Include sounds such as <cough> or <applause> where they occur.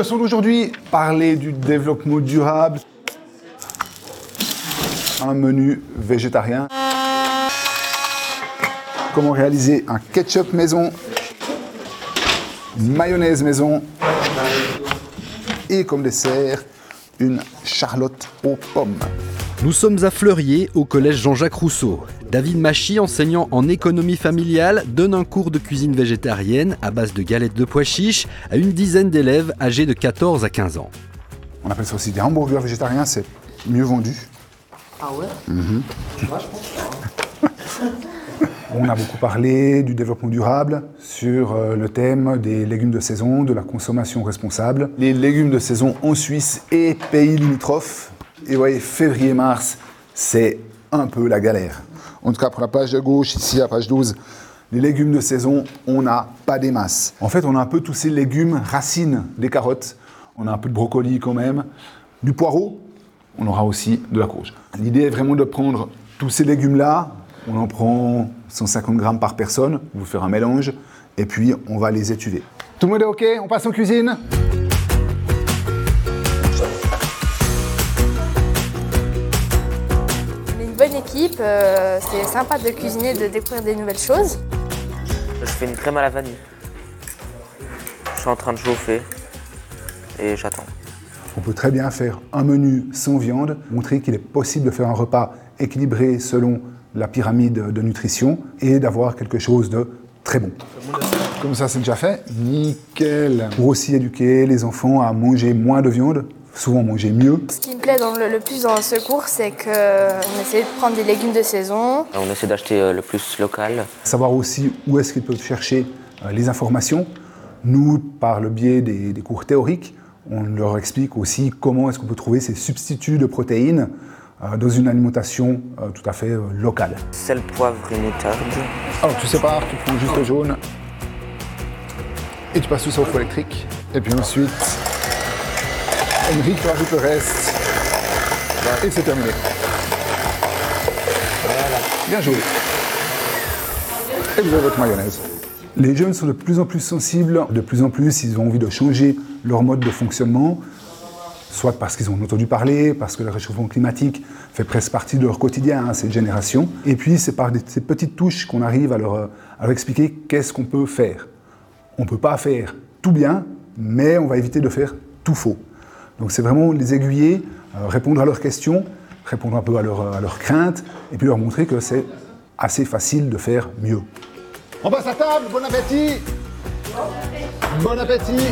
Leçon d'aujourd'hui, parler du développement durable. Un menu végétarien. Comment réaliser un ketchup maison, mayonnaise maison et comme dessert, une charlotte aux pommes. Nous sommes à Fleurier, au collège Jean-Jacques Rousseau. David Machy, enseignant en économie familiale, donne un cours de cuisine végétarienne à base de galettes de pois chiches à une dizaine d'élèves âgés de 14 à 15 ans. On appelle ça aussi des hamburgers végétariens, c'est mieux vendu. Ah ouais? <laughs> On a beaucoup parlé du développement durable sur euh, le thème des légumes de saison, de la consommation responsable. Les légumes de saison en Suisse et pays limitrophes. Et vous voyez, février-mars, c'est un peu la galère. En tout cas, pour la page de gauche, ici, la page 12, les légumes de saison, on n'a pas des masses. En fait, on a un peu tous ces légumes racines des carottes. On a un peu de brocoli quand même. Du poireau, on aura aussi de la courge. L'idée est vraiment de prendre tous ces légumes-là. On en prend 150 grammes par personne. Vous faire un mélange. Et puis, on va les étuver. Tout le monde est OK? On passe en cuisine? Équipe, euh, c'est sympa de cuisiner, de découvrir des nouvelles choses. Je fais une crème à la vanille. Je suis en train de chauffer et j'attends. On peut très bien faire un menu sans viande, montrer qu'il est possible de faire un repas équilibré selon la pyramide de nutrition et d'avoir quelque chose de très bon. Comme ça, c'est déjà fait. Nickel. Pour aussi éduquer les enfants à manger moins de viande, souvent manger mieux. Ce qui me plaît dans le, le plus dans ce cours, c'est qu'on essaie de prendre des légumes de saison. On essaie d'acheter euh, le plus local. Savoir aussi où est-ce qu'ils peuvent chercher euh, les informations. Nous, par le biais des, des cours théoriques, on leur explique aussi comment est-ce qu'on peut trouver ces substituts de protéines euh, dans une alimentation tout à fait locale. Sel, poivre et moutarde. Alors tu sépares, tu prends juste le jaune et tu passes tout ça au four électrique. Et puis ensuite, Henrik rajoute le reste et c'est terminé. Bien joué. Et vous avez votre mayonnaise. Les jeunes sont de plus en plus sensibles, de plus en plus ils ont envie de changer leur mode de fonctionnement, soit parce qu'ils ont entendu parler, parce que le réchauffement climatique fait presque partie de leur quotidien, hein, cette génération. Et puis c'est par ces petites touches qu'on arrive à leur, à leur expliquer qu'est-ce qu'on peut faire. On ne peut pas faire tout bien, mais on va éviter de faire tout faux. Donc c'est vraiment les aiguiller, euh, répondre à leurs questions, répondre un peu à, leur- à leurs craintes, et puis leur montrer que c'est assez facile de faire mieux. On passe à table, bon appétit Bon appétit